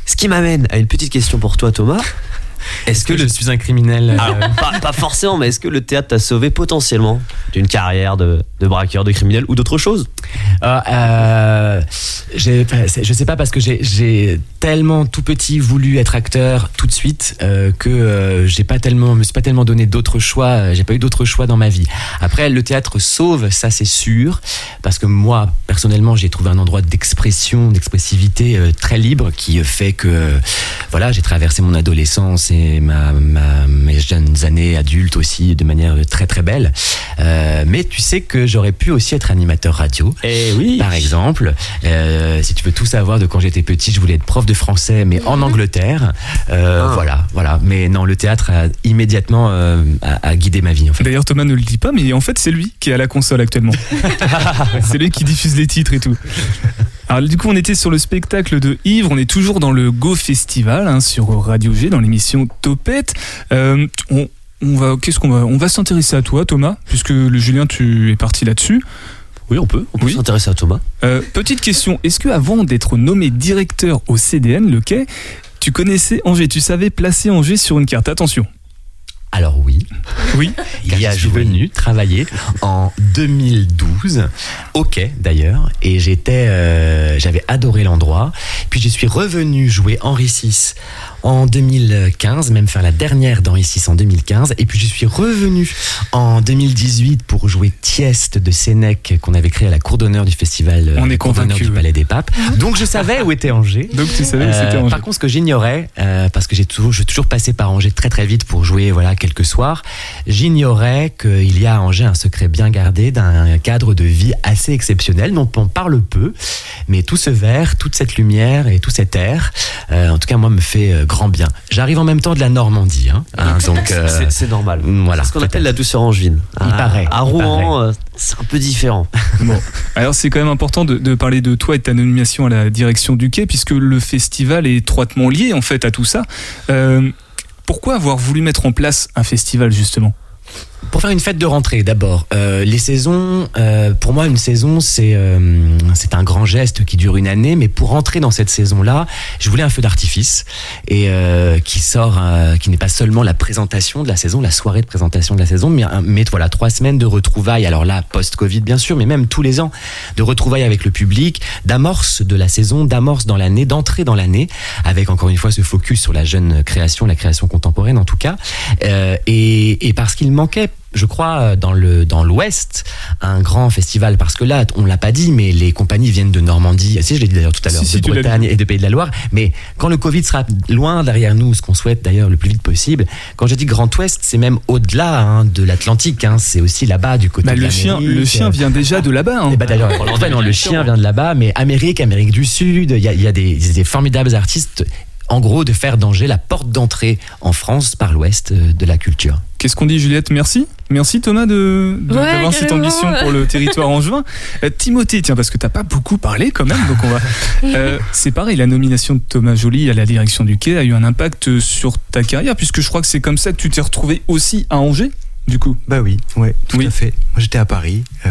Ce qui m'amène à une petite question pour toi, Thomas. Est-ce que je suis un criminel euh, Alors, pas, pas forcément, mais est-ce que le théâtre t'a sauvé potentiellement d'une carrière de, de braqueur, de criminel ou d'autre chose? Euh, c'est- je sais pas parce que j'ai- tellement tout petit voulu être acteur tout de suite euh, que euh, j'ai pas tellement, me suis pas tellement donné d'autres choix. euh, J'ai pas eu d'autres choix dans ma vie. Après, le théâtre sauve, ça c'est sûr, parce que moi personnellement, j'ai trouvé un endroit d'expression, d'expressivité euh, très libre qui euh, fait que euh, voilà, j'ai traversé mon adolescence et ma, ma- mes jeunes années adultes aussi de manière très très belle. Euh, mais tu sais que j'aurais pu aussi être animateur radio. Eh oui Par exemple, euh, si tu veux tout savoir de quand j'étais petit, je voulais être prof de français, mais en Angleterre. Euh, Ah. Voilà, voilà. Mais non, le théâtre a immédiatement euh, a, a guidé ma vie en fait. D'ailleurs, Thomas ne le dit pas, mais en fait, c'est lui qui est à la console actuellement. [laughs] c'est lui qui diffuse les titres et tout. Alors, du coup, on était sur le spectacle de Ivre. On est toujours dans le Go Festival hein, sur Radio G, dans l'émission Topette. Euh, on, on va, qu'est-ce qu'on va, on va s'intéresser à toi, Thomas, puisque le Julien, tu es parti là-dessus. Oui, on peut. On peut Oui. s'intéresser à Thomas. Euh, petite question, est-ce que avant d'être nommé directeur au CDN, le Quai, tu connaissais Angers, tu savais placer Angers sur une carte? Attention. Alors oui, Oui. il y a, je suis venu travailler en 2012 au quai d'ailleurs. Et j'étais euh, j'avais adoré l'endroit. Puis je suis revenu jouer Henri VI en 2015 même faire la dernière d'Henri VI en 2015 et puis je suis revenu en 2018 pour jouer Tieste de Sénèque qu'on avait créé à la cour d'honneur du festival euh, On est convaincu, du. Palais des Papes [laughs] donc je savais où était Angers Donc tu savais euh, c'était Angers. par contre, ce que j'ignorais, euh, parce que j'ai toujours, je suis toujours passé par Angers très très vite pour jouer voilà quelques soirs, j'ignorais qu'il y a à Angers un secret bien gardé d'un cadre de vie assez exceptionnel dont on parle peu, mais tout ce verre, toute cette lumière et tout cet air, euh, en tout cas moi me fait euh, grand bien. J'arrive en même temps de la Normandie, hein, hein, donc euh, C'est- normal. voilà. C'est ce qu'on appelle la douceur angevine. Il À- paraît, À Rouen, euh, c'est un peu différent. [laughs] Bon, alors c'est quand même important de, de parler de toi et de ta nomination à la direction du quai, puisque le festival est étroitement lié en fait à tout ça. Euh, pourquoi avoir voulu mettre en place un festival justement? Pour faire une fête de rentrée, d'abord, euh, les saisons, euh, pour moi, une saison, c'est euh, c'est un grand geste qui dure une année, mais pour rentrer dans cette saison-là, je voulais un feu d'artifice et euh, qui sort, euh, qui n'est pas seulement la présentation de la saison, la soirée de présentation de la saison, mais, mais voilà, trois semaines de retrouvailles. Alors là, post-Covid, bien sûr, mais même tous les ans, de retrouvailles avec le public, d'amorce de la saison, d'amorce dans l'année, d'entrée dans l'année, avec encore une fois ce focus sur la jeune création, la création contemporaine en tout cas, Euh, et, et parce qu'il manquait je crois, dans le dans l'Ouest, un grand festival parce que là, on l'a pas dit, mais les compagnies viennent de Normandie. Si je l'ai dit d'ailleurs tout à l'heure, Si, si, de Bretagne et de Pays de la Loire. Mais quand le Covid sera loin derrière nous, ce qu'on souhaite d'ailleurs le plus vite possible, quand je dis Grand Ouest, c'est même au-delà hein, de l'Atlantique. Hein, c'est aussi là-bas du côté Bah, de le chien, le chien vient déjà de là-bas. hein. Bah d'ailleurs, en fait, non, le chien vient de là-bas, mais Amérique, Amérique du Sud, il y a, il y a des, des formidables artistes. En gros, de faire d'Angers la porte d'entrée en France par l'Ouest euh, de la culture. Qu'est-ce qu'on dit, Juliette Merci. Merci Thomas de de- Ouais, d'avoir cette ambition pour le territoire angevin. Euh, Timothée, tiens, parce que t'as pas beaucoup parlé quand même, donc on va. [laughs] Euh, c'est pareil, la nomination de Thomas Joly à la direction du quai a eu un impact sur ta carrière, puisque je crois que c'est comme ça que tu t'es retrouvé aussi à Angers, du coup. Bah oui, ouais, tout Oui. à fait. Moi j'étais à Paris, euh,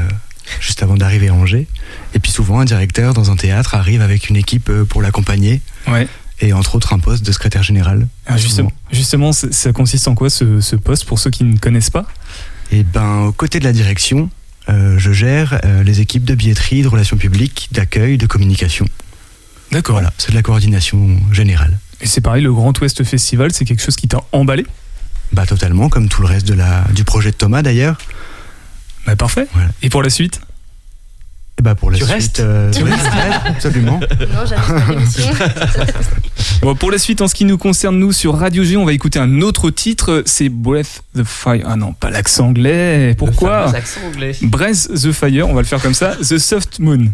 juste avant d'arriver à Angers. Et puis souvent un directeur dans un théâtre arrive avec une équipe pour l'accompagner. Ouais. Et entre autres un poste de secrétaire général. Ah, justement, justement, ça consiste en quoi ce, ce poste pour ceux qui ne connaissent pas? Et ben, aux côtés de la direction, euh, je gère euh, les équipes de billetterie, de relations publiques, d'accueil, de communication. D'accord. Voilà, c'est de la coordination générale. Et c'est pareil, le Grand Ouest Festival, c'est quelque chose qui t'a emballé? Bah totalement, comme tout le reste de la, du projet de Thomas d'ailleurs. Bah parfait. Voilà. Et pour la suite? Et bah pour la Tu suite, restes euh, Tu oui, restes absolument. Non. Bon, pour la suite, en ce qui nous concerne, nous, sur Radio G, on va écouter un autre titre. C'est Breath the Fire. Ah non, pas l'accent anglais. Pourquoi Le fameux accent anglais. Breath the Fire, on va le faire comme ça. The Soft Moon.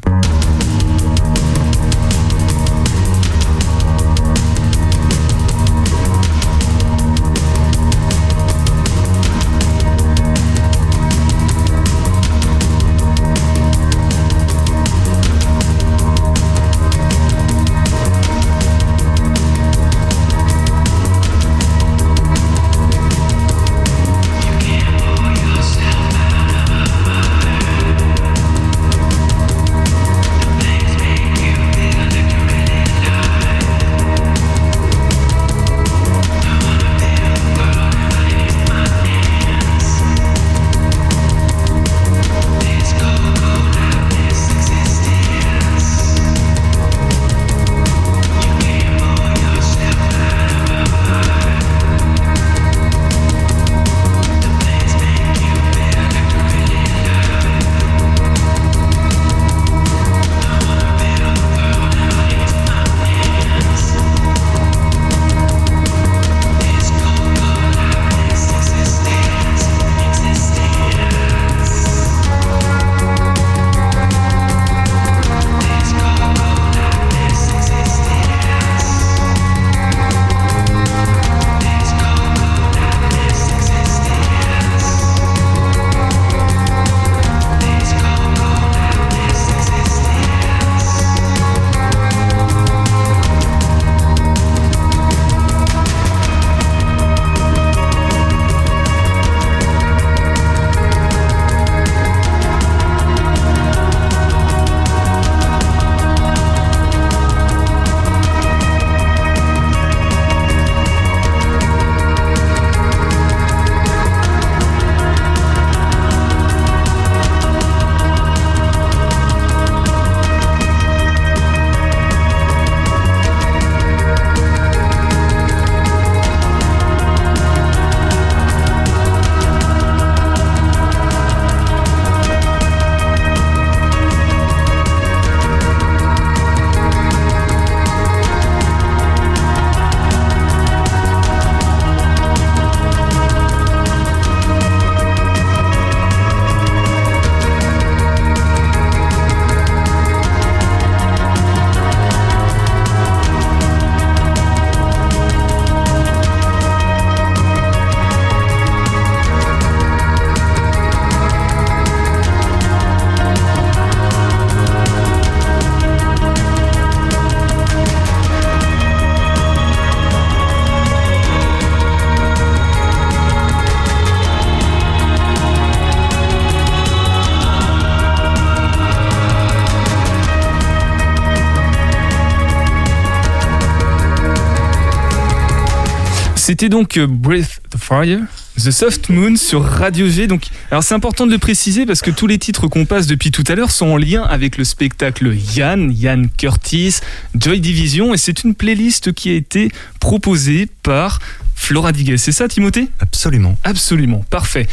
C'était donc euh, Breath the Fire, The Soft Moon sur Radio G. Alors c'est important de le préciser parce que tous les titres qu'on passe depuis tout à l'heure sont en lien avec le spectacle Yann, Yann Curtis, Joy Division, et c'est une playlist qui a été proposée par Flora Diguet. C'est ça, Timothée? Absolument. Absolument, parfait.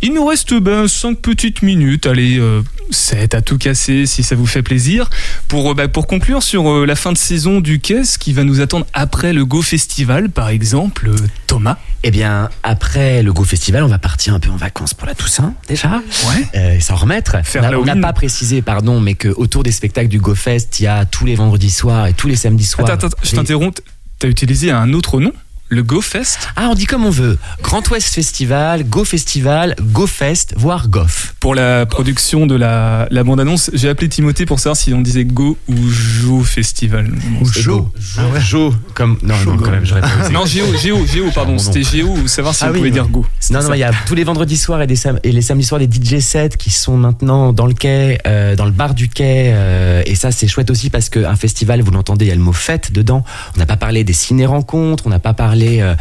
Il nous reste ben, 5 petites minutes, allez, euh, 7 à tout casser si ça vous fait plaisir, pour, euh, bah, pour conclure sur euh, la fin de saison du Caisse qui va nous attendre après le Go Festival, par exemple. Euh, Thomas? Eh bien, après le Go Festival, on va partir un peu en vacances pour la Toussaint, déjà. Ouais. Euh, et s'en remettre. Faire on n'a pas précisé, pardon, mais qu'autour des spectacles du Go Fest, il y a tous les vendredis soirs et tous les samedis soirs. Attends, attends, je t'interromps. T'as utilisé un autre nom? Le Go Fest Ah, on dit comme on veut. Grand Ouest Festival, Go Festival, Go Fest, voire Goff. Pour la production de la, la bande-annonce, j'ai appelé Timothée pour savoir si on disait Go ou Jo Festival. Ou Jo. Ah ouais. Jo, comme. Non, non, quand même, j'aurais pas. Non, Géo, Géo, Géo, pardon, c'était Géo, ou savoir si Ah on oui, pouvait oui. dire Go. Non, non, il y a tous les vendredis soirs et, des sam- et les samedis soirs des DJ sets qui sont maintenant dans le quai, euh, dans le bar du quai. euh, et ça, c'est chouette aussi parce qu'un festival, vous l'entendez, il y a le mot fête dedans. On n'a pas parlé des ciné-rencontres, on n'a pas parlé euh,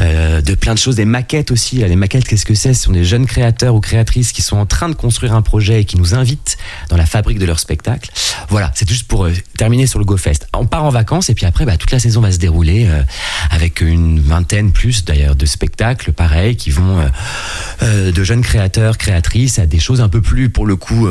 euh, de plein de choses, des maquettes aussi. Les maquettes, qu'est-ce que c'est? Ce sont des jeunes créateurs ou créatrices qui sont en train de construire un projet et qui nous invitent dans la fabrique de leur spectacle. Voilà, c'est juste pour euh, terminer sur le GoFest. On part en vacances et puis après, bah, toute la saison va se dérouler avec une vingtaine plus d'ailleurs de spectacles pareils qui vont de jeunes créateurs, créatrices à des choses un peu plus pour le coup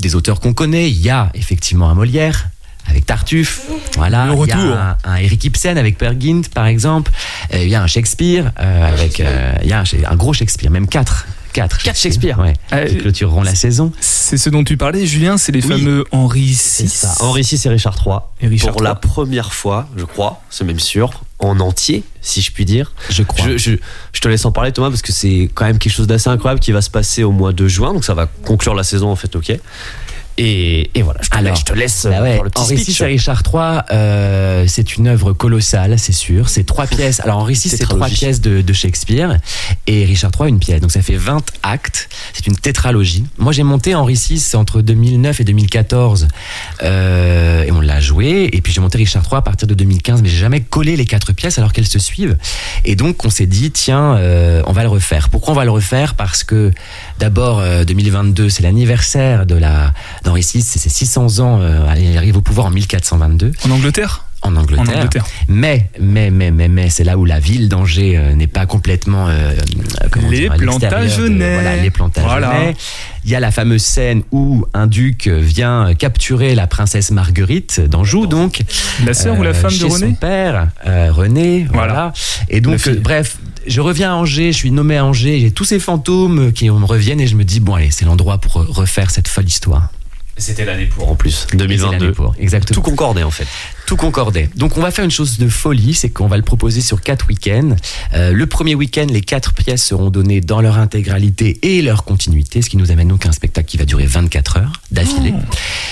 des auteurs qu'on connaît. Il y a effectivement un Molière. Avec Tartuffe, voilà. Le Il y a un, un Eric Ibsen avec Per Gynt, par exemple. Euh, Il y a un Shakespeare euh, avec, euh, il y a un, un gros Shakespeare, même quatre, quatre. Quatre Shakespeare. ouais. Euh, qui clôtureront la saison. C'est ce dont tu parlais, Julien, c'est les Oui. fameux Henri VI. Ça. Henri VI et Richard III. Et Richard pour III. la première fois, je crois, c'est même sûr, en entier, si je puis dire. Je crois. Je, je- je te laisse en parler, Thomas, parce que c'est quand même quelque chose d'assez incroyable qui va se passer au mois de juin, donc ça va conclure la saison en fait, ok. Et, et voilà, je te, Alors, laisse, je te laisse Bah ouais, faire le petit Henri speech. VI et Richard III, euh, c'est une œuvre colossale, c'est sûr. C'est trois pièces. Alors Henri VI, c'est trois pièces de, de Shakespeare et Richard III, une pièce. Donc ça fait 20 actes. C'est une tétralogie. Moi, j'ai monté Henri VI entre 2009 et 2014 euh, et on l'a joué. Et puis j'ai monté Richard III à partir de 2015, mais j'ai jamais collé les quatre pièces alors qu'elles se suivent. Et donc on s'est dit, tiens, euh, on va le refaire. Pourquoi on va le refaire? Parce que d'abord, euh, 2022, c'est l'anniversaire de la d'Henri VI, c'est ses 600 ans. euh, il arrive au pouvoir en 1422 En Angleterre? En Angleterre. En Angleterre. Mais, mais, mais, mais, mais, c'est là où la ville d'Angers euh, n'est pas complètement. euh, comment Les Plantagenets. Voilà, les Plantagenets. Voilà. Il y a la fameuse scène où un duc vient capturer la princesse Marguerite d'Anjou, donc. La sœur ou la euh, femme de René son père, euh, René. Voilà. Voilà. Et donc, euh, bref, je reviens à Angers, je suis nommé à Angers, j'ai tous ces fantômes qui me reviennent et je me dis, bon, allez, c'est l'endroit pour refaire cette folle histoire. C'était l'année pour en plus, Et c'est l'année 2022. pour, exactement. Tout concordait en fait. Tout concordait. Donc on va faire une chose de folie, c'est qu'on va le proposer sur quatre week-ends. Euh, le premier week-end, les quatre pièces seront données dans leur intégralité et leur continuité, ce qui nous amène donc à un spectacle qui va durer 24 heures d'affilée.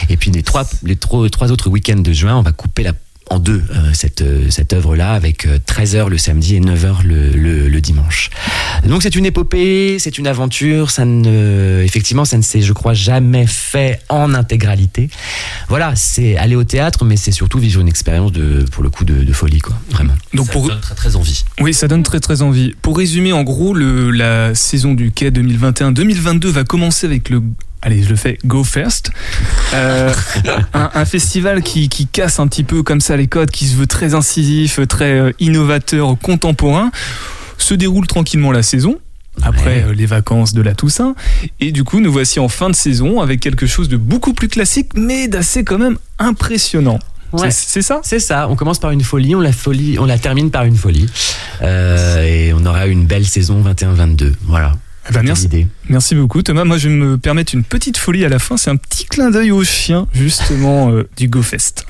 Et puis les trois, les trois, trois autres week-ends de juin, on va couper la en deux euh, cette, euh, cette œuvre-là avec euh, 13h le samedi et 9h le, le, le dimanche. Donc c'est une épopée, c'est une aventure, ça ne, effectivement ça ne s'est je crois jamais fait en intégralité. Voilà, c'est aller au théâtre mais c'est surtout vivre une expérience de pour le coup de, de folie quoi, vraiment. Donc Ça pour, donne très très envie. Oui, ça donne très très envie. Pour résumer, en gros, le, la saison du quai 2021-2022 va commencer avec le. Allez, je le fais, Go First. Euh, un, un festival qui, qui casse un petit peu comme ça les codes, qui se veut très incisif, très euh, innovateur, contemporain. Se déroule tranquillement la saison. Après Ouais. euh, les vacances de la Toussaint. Et du coup, nous voici en fin de saison avec quelque chose de beaucoup plus classique, mais d'assez quand même impressionnant. Ouais. C'est- C'est ça? C'est ça, on commence par une folie, on la folie, on la termine par une folie. Euh, et on aura une belle saison 21-22. Voilà. Eh ben. Merci beaucoup Thomas. Moi je vais me permettre une petite folie à la fin. C'est un petit clin d'œil au chien justement euh, du GoFest.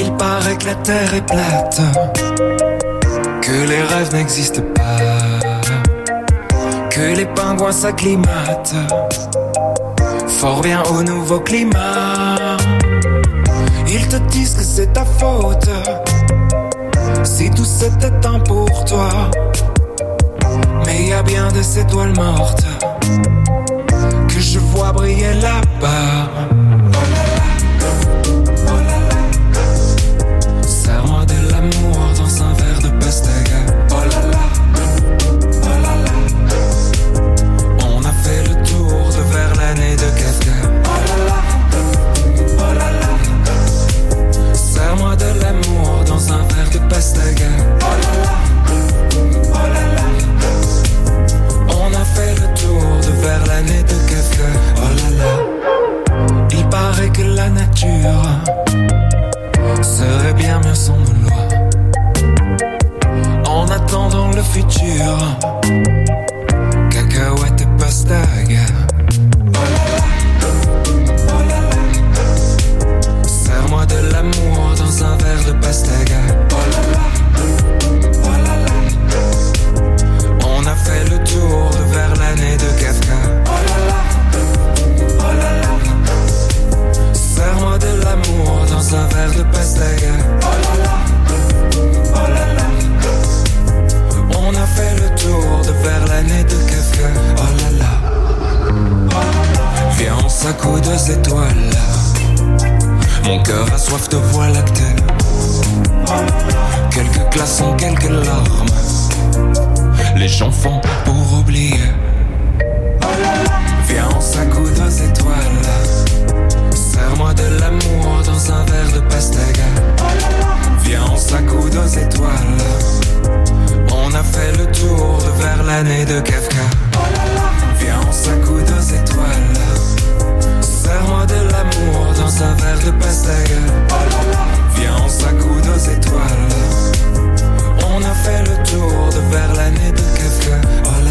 Il paraît que la terre est plate, que les rêves n'existent pas, que les pingouins s'acclimatent fort bien au nouveau climat. Ils te disent que c'est ta faute, si tout c'était un pour toi. Mais y a bien des étoiles mortes que je vois briller là-bas. À coups de étoiles. Mon cœur a soif de voie lactée. Quelques glaçons, quelques larmes. Les gens font pour oublier. Viens, on s'accoude aux étoiles. Serre-moi de l'amour dans un verre de pastèque. Viens, on s'accoude aux étoiles. On a fait le tour de vers l'année de Kafka. Viens, on s'accoude aux étoiles. Dans un verre de pastèque. Viens, on s'accoude aux étoiles. On a fait le tour de vers l'année de Kafka. Oh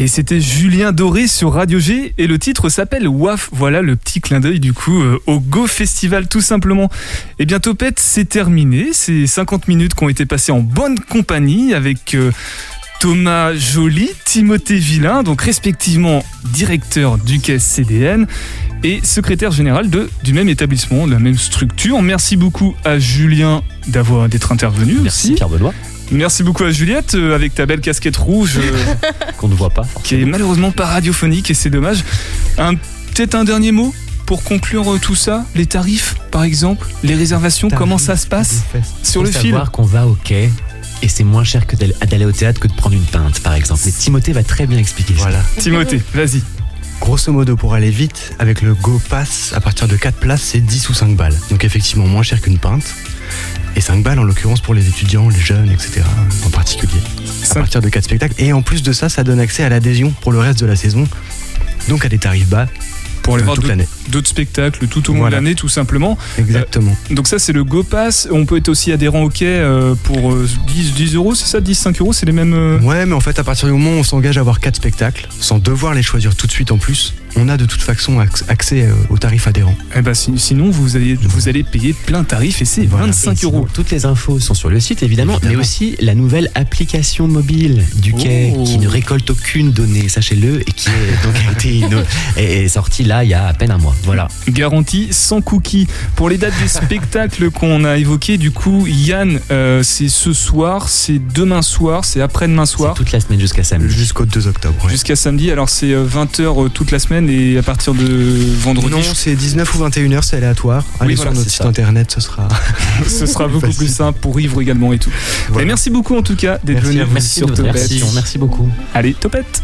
Et c'était Julien Doré sur Radio G et le titre s'appelle WAF. Voilà le petit clin d'œil du coup euh, au Go Festival tout simplement. Et bien Topette, c'est terminé. C'est 50 minutes qui ont été passées en bonne compagnie avec euh, Thomas Joly, Timothée Villain, donc respectivement directeur du caisse CDN et secrétaire général de, du même établissement, de la même structure. Merci beaucoup à Julien d'avoir d'être intervenu Merci aussi. Pierre Benoît, Merci beaucoup à Juliette euh, avec ta belle casquette rouge. euh, [laughs] qu'on ne voit pas. qui est malheureusement pas radiophonique et c'est dommage. Un- Peut-être un dernier mot pour conclure euh, tout ça? Les tarifs, par exemple Les réservations, comment ça se passe sur Faut le film savoir qu'on va au quai et c'est moins cher que d'aller d'aller au théâtre que de prendre une pinte, par exemple. Mais Timothée va très bien expliquer ça. Voilà. Timothée, vas-y. Grosso modo, pour aller vite, avec le Go Pass, à partir de 4 places, c'est 10 ou 5 balles. Donc effectivement, moins cher qu'une pinte. Et 5 balles en l'occurrence pour les étudiants, les jeunes, etc. en particulier. À partir de 4 spectacles. Et en plus de ça, ça donne accès à l'adhésion pour le reste de la saison. Donc à des tarifs bas Pour aller euh, voir toute d'autres- spectacles tout au long Voilà. de l'année, tout simplement. Exactement. Donc ça, c'est le Go Pass. On peut être aussi adhérent au quai euh, pour euh, 10, 10 euros, c'est ça 10, 5 euros, c'est les mêmes... euh, Ouais, mais en fait, à partir du moment où on s'engage à avoir 4 spectacles, sans devoir les choisir tout de suite en plus, on a de toute façon acc- accès euh, aux tarifs adhérents. Eh ben, si- sinon, vous allez, vous allez payer plein tarif et c'est Voilà. 25 Et sinon, euros. Toutes les infos sont sur le site évidemment, mais aussi la nouvelle application mobile du quai Oh. qui ne récolte aucune donnée, sachez-le, et qui est, donc a été inno- [laughs] est, est sortie là il y a à peine un mois. Voilà. Garantie sans cookies. Pour les dates des spectacles [laughs] qu'on a évoqués, du coup, Yann, euh, c'est ce soir, c'est demain soir, c'est après-demain soir. Toute la semaine jusqu'à samedi. Jusqu'au 2 octobre. ouais. Jusqu'à samedi, alors c'est 20h toute la semaine et à partir de vendredi, Non, c'est 19 ou 21h, c'est aléatoire. Allez voilà, sur notre site ça. internet, ce sera. [laughs] ce sera beaucoup Facile. plus simple pour Ivre également et tout. Voilà. Et merci beaucoup en tout cas d'être Merci venu à vous. Merci sur Topette. invitation. Merci beaucoup. Allez, Topette